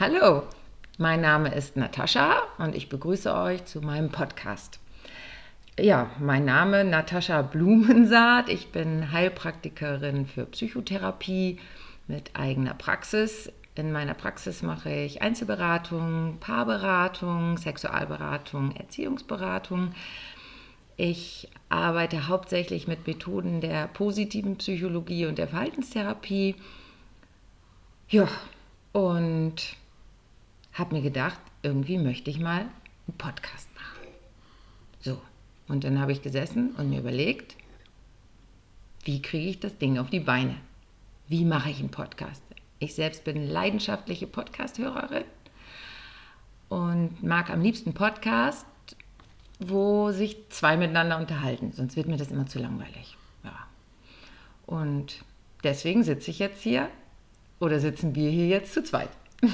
Hallo, mein Name ist Natascha und ich begrüße euch zu meinem Podcast. Ja, mein Name Natascha Blumensaat. Ich bin Heilpraktikerin für Psychotherapie mit eigener Praxis. In meiner Praxis mache ich Einzelberatung, Paarberatung, Sexualberatung, Erziehungsberatung. Ich arbeite hauptsächlich mit Methoden der positiven Psychologie und der Verhaltenstherapie. Ja, und habe mir gedacht, irgendwie möchte ich mal einen Podcast machen. So, und dann habe ich gesessen und mir überlegt, wie kriege ich das Ding auf die Beine? Wie mache ich einen Podcast? Ich selbst bin leidenschaftliche Podcast-Hörerin und mag am liebsten Podcast, wo sich zwei miteinander unterhalten. Sonst wird mir das immer zu langweilig. Ja. Und deswegen sitze ich jetzt hier oder sitzen wir hier jetzt zu zweit.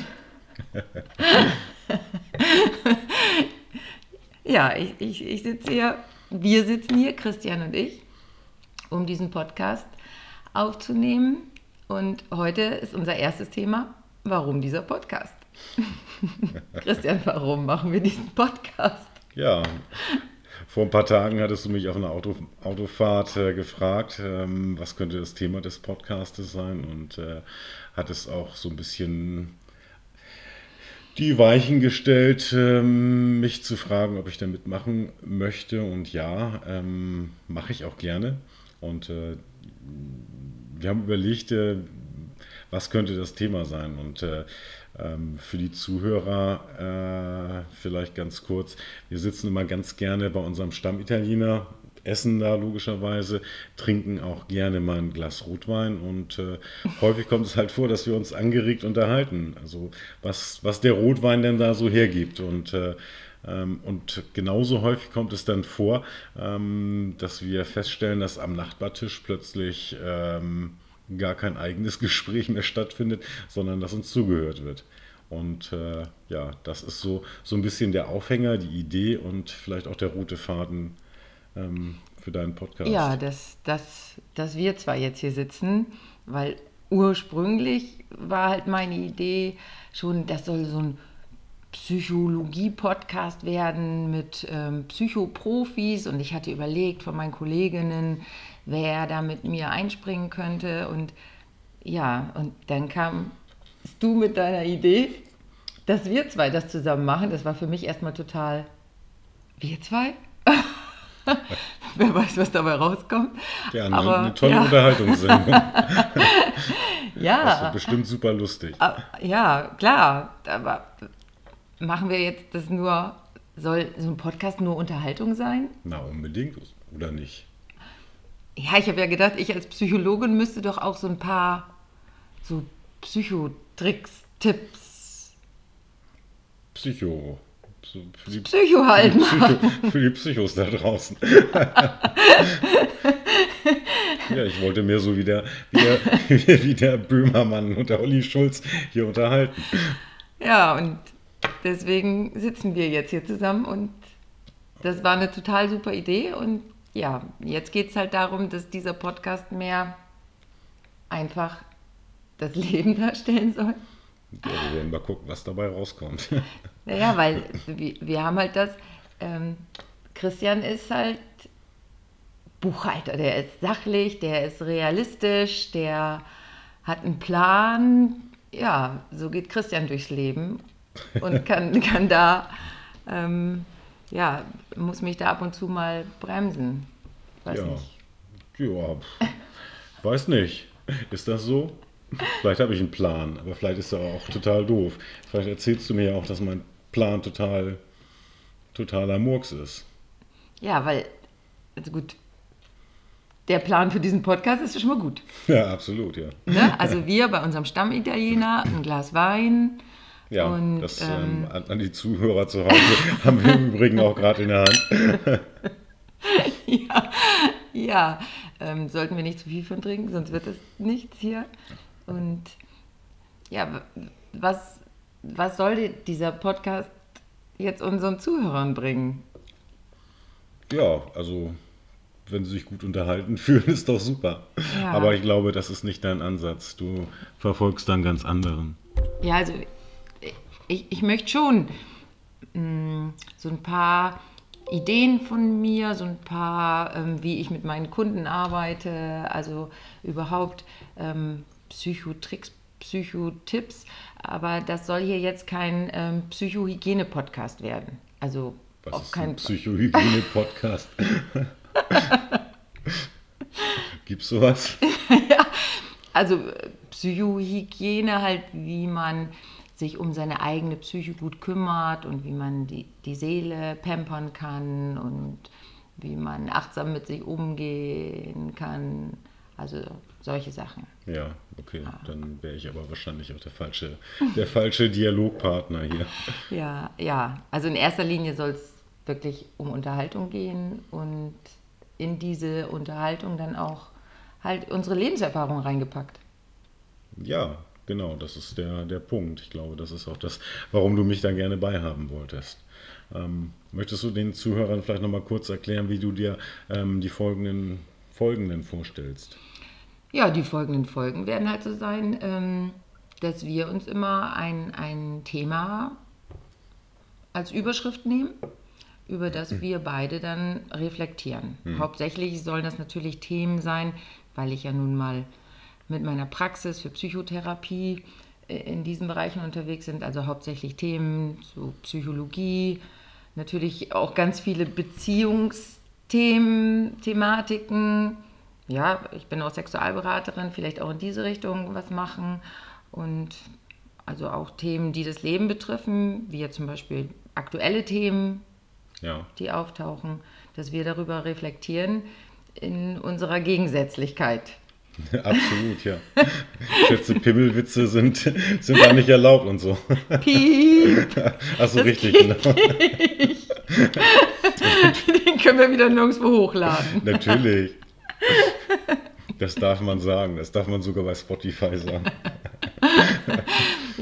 ja, ich, ich, ich sitze hier, wir sitzen hier, Christian und ich, um diesen Podcast aufzunehmen. Und heute ist unser erstes Thema, warum dieser Podcast? Christian, warum machen wir diesen Podcast? Ja, vor ein paar Tagen hattest du mich auf einer Auto, Autofahrt äh, gefragt, ähm, was könnte das Thema des Podcastes sein und äh, hattest auch so ein bisschen die Weichen gestellt, ähm, mich zu fragen, ob ich da mitmachen möchte. Und ja, ähm, mache ich auch gerne. Und äh, wir haben überlegt, äh, was könnte das Thema sein. Und äh, ähm, für die Zuhörer äh, vielleicht ganz kurz, wir sitzen immer ganz gerne bei unserem Stammitaliener essen da logischerweise, trinken auch gerne mal ein Glas Rotwein und äh, häufig kommt es halt vor, dass wir uns angeregt unterhalten. Also was, was der Rotwein denn da so hergibt und äh, ähm, und genauso häufig kommt es dann vor, ähm, dass wir feststellen, dass am Nachbartisch plötzlich ähm, gar kein eigenes Gespräch mehr stattfindet, sondern dass uns zugehört wird. Und äh, ja, das ist so, so ein bisschen der Aufhänger, die Idee und vielleicht auch der rote Faden ähm, für deinen Podcast. Ja, dass, dass, dass wir zwar jetzt hier sitzen, weil ursprünglich war halt meine Idee schon, das soll so ein Psychologie-Podcast werden mit ähm, Psychoprofis und ich hatte überlegt von meinen Kolleginnen, wer da mit mir einspringen könnte und ja, und dann kam du mit deiner Idee, dass wir zwei das zusammen machen. Das war für mich erstmal total, wir zwei? Wer weiß, was dabei rauskommt. Ja, eine, Aber, eine tolle ja. Unterhaltungssendung. ja. Das wird bestimmt super lustig. Ah, ja, klar. Aber machen wir jetzt das nur, soll so ein Podcast nur Unterhaltung sein? Na, unbedingt, oder nicht? Ja, ich habe ja gedacht, ich als Psychologin müsste doch auch so ein paar so Psychotricks, Tipps. Psycho. Für die, Psycho halt. Für die, Psycho, für die Psychos da draußen. ja, ich wollte mir so wie der, wie der, wie der Böhmermann und der Olli Schulz hier unterhalten. Ja, und deswegen sitzen wir jetzt hier zusammen und das war eine total super Idee. Und ja, jetzt geht es halt darum, dass dieser Podcast mehr einfach das Leben darstellen soll. Ja, wir werden mal gucken, was dabei rauskommt. Naja, weil wir, wir haben halt das, ähm, Christian ist halt Buchhalter, der ist sachlich, der ist realistisch, der hat einen Plan. Ja, so geht Christian durchs Leben und kann, kann da, ähm, ja, muss mich da ab und zu mal bremsen. Weiß ja. nicht. Ja, weiß nicht. Ist das so? Vielleicht habe ich einen Plan, aber vielleicht ist er auch total doof. Vielleicht erzählst du mir ja auch, dass mein Plan total totaler Murks ist. Ja, weil, also gut, der Plan für diesen Podcast ist schon mal gut. Ja, absolut, ja. Ne? Also wir bei unserem Stammitaliener, ein Glas Wein. Ja, und, das ähm, ähm, an, die Zuhörer zu Hause haben wir im Übrigen auch gerade in der Hand. ja, ja. Ähm, sollten wir nicht zu viel von trinken, sonst wird es nichts hier. Und ja, was, was soll dieser Podcast jetzt unseren Zuhörern bringen? Ja, also wenn sie sich gut unterhalten fühlen, ist doch super. Ja. Aber ich glaube, das ist nicht dein Ansatz. Du verfolgst dann ganz anderen. Ja, also ich, ich möchte schon mh, so ein paar Ideen von mir, so ein paar, ähm, wie ich mit meinen Kunden arbeite, also überhaupt ähm, Psychotricks, Psychotipps. Aber das soll hier jetzt kein ähm, Psychohygiene-Podcast werden. Also Was auch ist kein ein Psychohygiene-Podcast? Gibt's sowas? Also äh, Psychohygiene halt, wie man sich um seine eigene Psyche gut kümmert und wie man die, die Seele pampern kann und wie man achtsam mit sich umgehen kann. Also solche Sachen. Ja, okay. Dann wäre ich aber wahrscheinlich auch der falsche, der falsche Dialogpartner hier. Ja, ja. Also in erster Linie soll es wirklich um Unterhaltung gehen und in diese Unterhaltung dann auch halt unsere Lebenserfahrung reingepackt. Ja, genau, das ist der, der Punkt. Ich glaube, das ist auch das, warum du mich da gerne beihaben wolltest. Ähm, möchtest du den Zuhörern vielleicht nochmal kurz erklären, wie du dir ähm, die folgenden, folgenden vorstellst? Ja, die folgenden Folgen werden halt so sein, ähm, dass wir uns immer ein, ein Thema als Überschrift nehmen, über das wir beide dann reflektieren. Hauptsächlich sollen das natürlich Themen sein, weil ich ja nun mal mit meiner Praxis für Psychotherapie äh, in diesen Bereichen unterwegs sind, also hauptsächlich Themen zu Psychologie, natürlich auch ganz viele Beziehungsthemen, Thematiken. Ja, ich bin auch Sexualberaterin, vielleicht auch in diese Richtung was machen und also auch Themen, die das Leben betreffen, wie ja zum Beispiel aktuelle Themen, Ja, die auftauchen, dass wir darüber reflektieren in unserer Gegensätzlichkeit. absolut, ja. Schätze, Pimmelwitze sind, sind da nicht erlaubt und so. Piep! Achso, Das richtig, genau. Den können wir wieder nirgendwo hochladen. Natürlich. Das darf man sagen. Das darf man sogar bei Spotify sagen.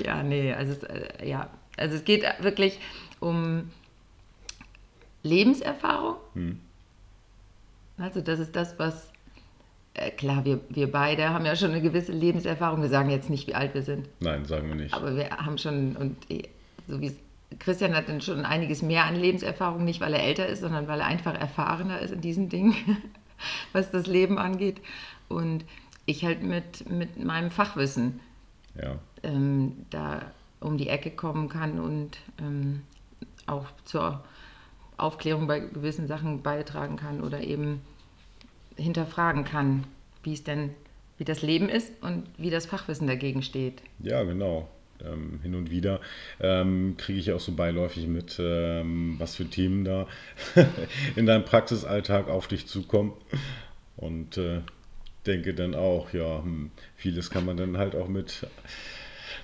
Ja, nee, also es, äh, ja, also es geht wirklich um Lebenserfahrung. Also das ist das, was äh, klar, wir, wir beide haben ja schon eine gewisse Lebenserfahrung. Wir sagen jetzt nicht, wie alt wir sind, Nein, sagen wir nicht. aber wir haben schon und eh, so wie Christian hat dann schon einiges mehr an Lebenserfahrung, nicht weil er älter ist, sondern weil er einfach erfahrener ist in diesen Dingen, was das Leben angeht. Und ich halt mit, mit meinem Fachwissen Ja, ähm, da um die Ecke kommen kann und ähm, auch zur Aufklärung bei gewissen Sachen beitragen kann oder eben hinterfragen kann, wie es denn, wie das Leben ist und wie das Fachwissen dagegen steht. ja genau. Ähm, hin und wieder ähm, kriege ich auch so beiläufig mit, ähm, was für Themen da in deinem Praxisalltag auf dich zukommen. Und äh, denke dann auch, ja, hm, vieles kann man dann halt auch mit,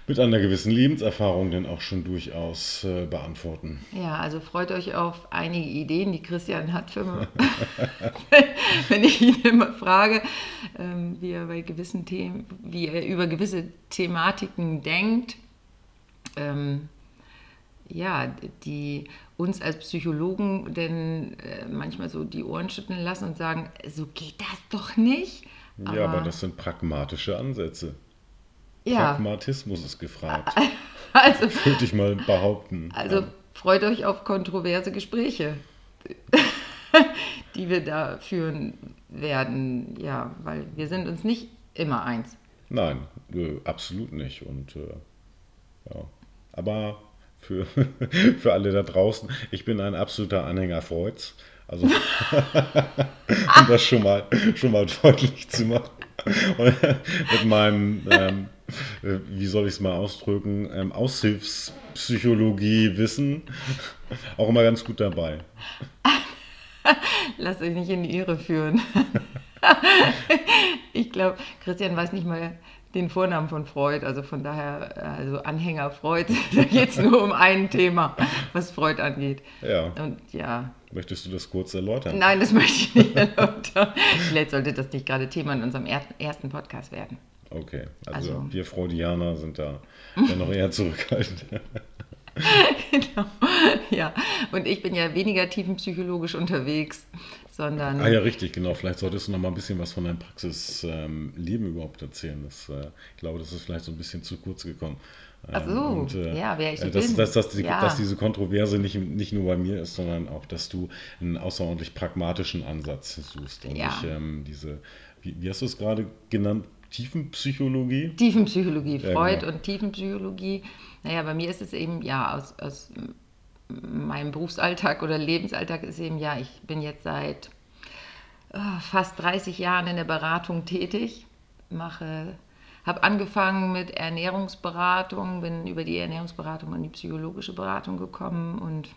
mit einer gewissen Lebenserfahrung dann auch schon durchaus äh, beantworten. Ja, also freut euch auf einige Ideen, die Christian hat für wenn ich ihn immer frage, ähm, wie er bei gewissen Themen, wie er über gewisse Thematiken denkt. Ähm, ja, die uns als Psychologen denn äh, manchmal so die Ohren schütteln lassen und sagen, so geht das doch nicht. Ja, aber das sind pragmatische Ansätze. ja, Pragmatismus ist gefragt. also, Würde ich mal behaupten. Also Ja. freut euch auf kontroverse Gespräche, die wir da führen werden. Ja, weil wir sind uns nicht immer eins. Nein, äh, absolut nicht. Und äh, ja. Aber für, für alle da draußen, ich bin ein absoluter Anhänger Freuds. Also, um das schon mal, schon mal deutlich zu machen. Und mit meinem, ähm, äh, wie soll ich es mal ausdrücken, ähm, Aushilfspsychologie-Wissen auch immer ganz gut dabei. Lasst euch nicht in die Irre führen. ich glaube, Christian weiß nicht mal den Vornamen von Freud, also von daher, also Anhänger Freud, da geht es nur um ein Thema, was Freud angeht. Ja, Und ja, möchtest du das kurz erläutern? nein, das möchte ich nicht erläutern. Vielleicht sollte das nicht gerade Thema in unserem er ersten Podcast werden. Okay, also, Also- wir Freudianer sind da noch eher zurückhaltend. genau. Ja, und ich bin ja weniger tiefenpsychologisch unterwegs, sondern Ah ja, richtig, genau. Vielleicht solltest du noch mal ein bisschen was von deinem Praxisleben überhaupt erzählen. Das, äh, ich glaube, das ist vielleicht so ein bisschen zu kurz gekommen. Ach so, Und, äh, ja, wer ich äh, dass, bin. dass, dass, die, Ja. dass diese Kontroverse nicht, nicht nur bei mir ist, sondern auch, dass du einen außerordentlich pragmatischen Ansatz suchst. Und Ja. ich ähm, diese, wie, wie hast du es gerade genannt? Tiefenpsychologie? Tiefenpsychologie, Ja, Freud genau. und Tiefenpsychologie. Naja, bei mir ist es eben, ja, aus, aus meinem Berufsalltag oder Lebensalltag ist eben, ja, ich bin jetzt seit ah, fast 30 Jahren in der Beratung tätig, mache, habe angefangen mit Ernährungsberatung, bin über die Ernährungsberatung in die psychologische Beratung gekommen und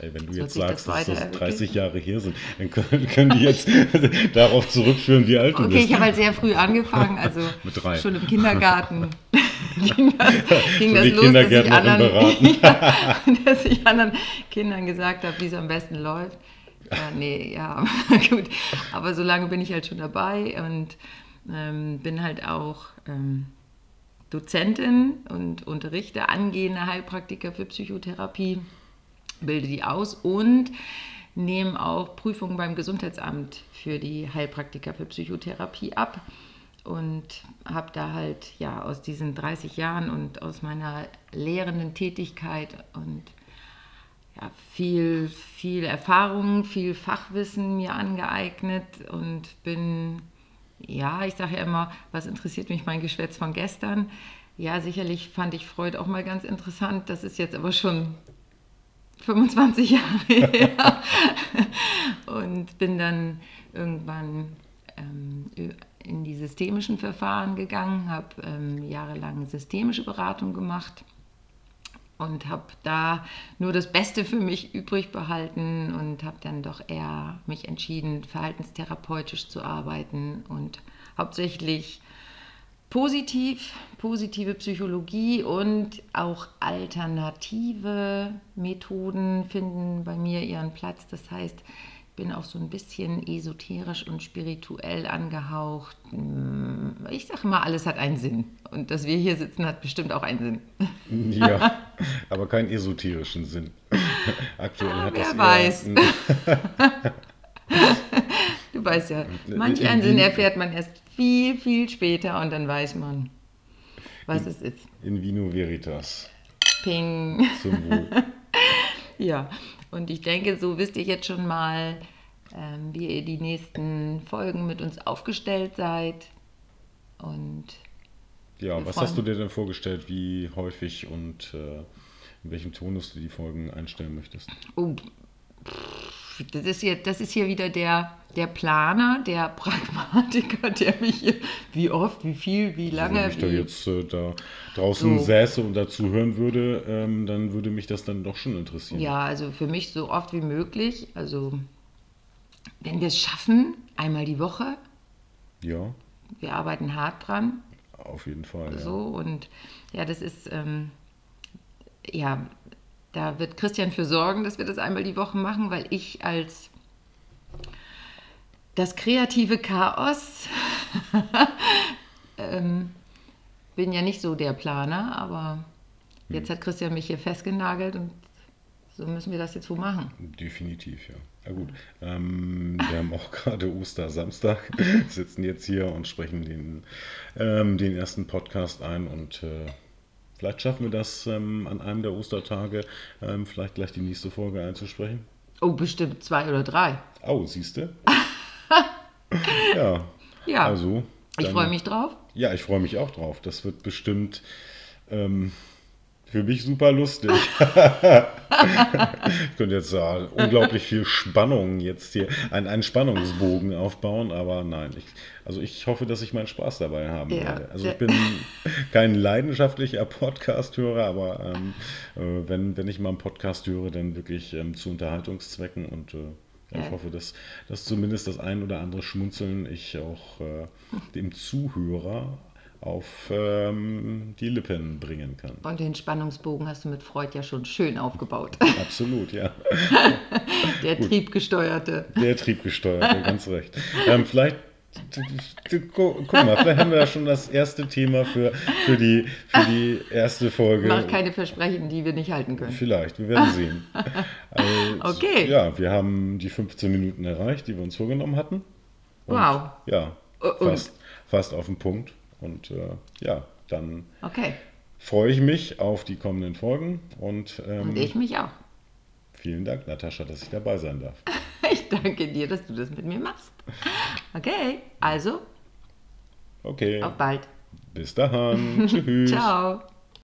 Ey, wenn du jetzt sich das sagst, dass das weiterentwickelt. 30 Jahre her sind, dann können, können die jetzt darauf zurückführen, wie alt du Okay, bist. ich habe halt sehr früh angefangen, also Mit drei. schon im Kindergarten ging das, ging das los, dass ich, anderen, dass ich anderen Kindern gesagt habe, wie es am besten läuft. Ja, nee, ja, gut. Aber so lange bin ich halt schon dabei und ähm, bin halt auch ähm, Dozentin und unterrichte angehende Heilpraktiker für Psychotherapie, bilde die aus und nehme auch Prüfungen beim Gesundheitsamt für die Heilpraktiker für Psychotherapie ab und habe da halt ja aus diesen 30 Jahren und aus meiner lehrenden Tätigkeit und ja, viel, viel Erfahrung, viel Fachwissen mir angeeignet und bin, ja, ich sage ja immer, was interessiert mich mein Geschwätz von gestern? Ja, sicherlich fand ich Freud auch mal ganz interessant. Das ist jetzt aber schon 25 Jahre her. Und bin dann irgendwann ähm, in die systemischen Verfahren gegangen, habe ähm, jahrelang systemische Beratung gemacht und habe da nur das Beste für mich übrig behalten und habe dann doch eher mich entschieden, verhaltenstherapeutisch zu arbeiten und hauptsächlich positiv, positive Psychologie und auch alternative Methoden finden bei mir ihren Platz. Das heißt, bin auch so ein bisschen esoterisch und spirituell angehaucht. Ich sage mal, alles hat einen Sinn. Und dass wir hier sitzen, hat bestimmt auch einen Sinn. Ja, aber keinen esoterischen Sinn. Aktuell Ah, hat wer das weiß. Du weißt ja, manch einen Sinn erfährt man erst viel, viel später und dann weiß man, was es ist. in vino veritas. Ping. Zum Wohl. Ja, und ich denke, so wisst ihr jetzt schon mal, ähm, wie ihr die nächsten Folgen mit uns aufgestellt seid. Und Ja, was hast du dir denn vorgestellt, wie häufig und äh, in welchem Tonus du die Folgen einstellen möchtest? oh, pff, das, ist hier, das ist hier wieder der, der Planer, der Pragmatiker, der mich hier, wie oft, wie viel, wie lange, Wenn ich jetzt äh, da draußen So. säße und dazu hören würde, ähm, dann würde mich das dann doch schon interessieren. Ja, also für mich so oft wie möglich. Also wenn wir es schaffen, einmal die Woche, Ja, wir arbeiten hart dran, auf jeden Fall. Ja. so und ja, das ist ähm, ja, da wird Christian für sorgen, dass wir das einmal die Woche machen, weil ich als das kreative Chaos ähm, bin ja nicht so der Planer, aber jetzt hat Christian mich hier festgenagelt und so müssen wir das jetzt wohl machen. Definitiv, ja. Na gut, ähm, wir haben auch gerade Ostersamstag, sitzen jetzt hier und sprechen den, ähm, den ersten Podcast ein und äh, vielleicht schaffen wir das ähm, an einem der Ostertage, ähm, vielleicht gleich die nächste Folge einzusprechen. Oh, bestimmt zwei oder drei. Oh, siehst du? Ja, Ja, also. ich freue mich drauf. Ja, ich freue mich auch drauf. Das wird bestimmt ähm, für mich super lustig. ich könnte jetzt äh, unglaublich viel Spannung jetzt hier, einen, einen Spannungsbogen aufbauen, aber nein. Ich, also ich hoffe, dass ich meinen Spaß dabei haben Ja, werde. Also ich bin kein leidenschaftlicher Podcast-Hörer, aber ähm, äh, wenn, wenn ich mal einen Podcast höre, dann wirklich ähm, zu Unterhaltungszwecken und äh, ja, ich hoffe, dass, dass zumindest das ein oder andere Schmunzeln ich auch äh, dem Zuhörer auf ähm, die Lippen bringen kann. Und den Spannungsbogen hast du mit Freud ja schon schön aufgebaut. Absolut, ja. Der triebgesteuerte. Der triebgesteuerte, ganz recht. Ähm, vielleicht, gu- guck mal, vielleicht haben wir ja schon das erste Thema für, für, die, für die erste Folge. Mach keine Versprechen, die wir nicht halten können. Vielleicht, wir werden sehen. Also, Okay. Ja, wir haben die 15 Minuten erreicht, die wir uns vorgenommen hatten. Und, Wow. Ja, Und- fast, fast auf den Punkt. Und äh, ja, dann Okay. freue ich mich auf die kommenden Folgen und, ähm, Und ich mich auch. vielen Dank, Natascha, dass ich dabei sein darf. Ich danke dir, dass du das mit mir machst. Okay, also Okay, auf bald. bis dahin. Tschüss. Ciao.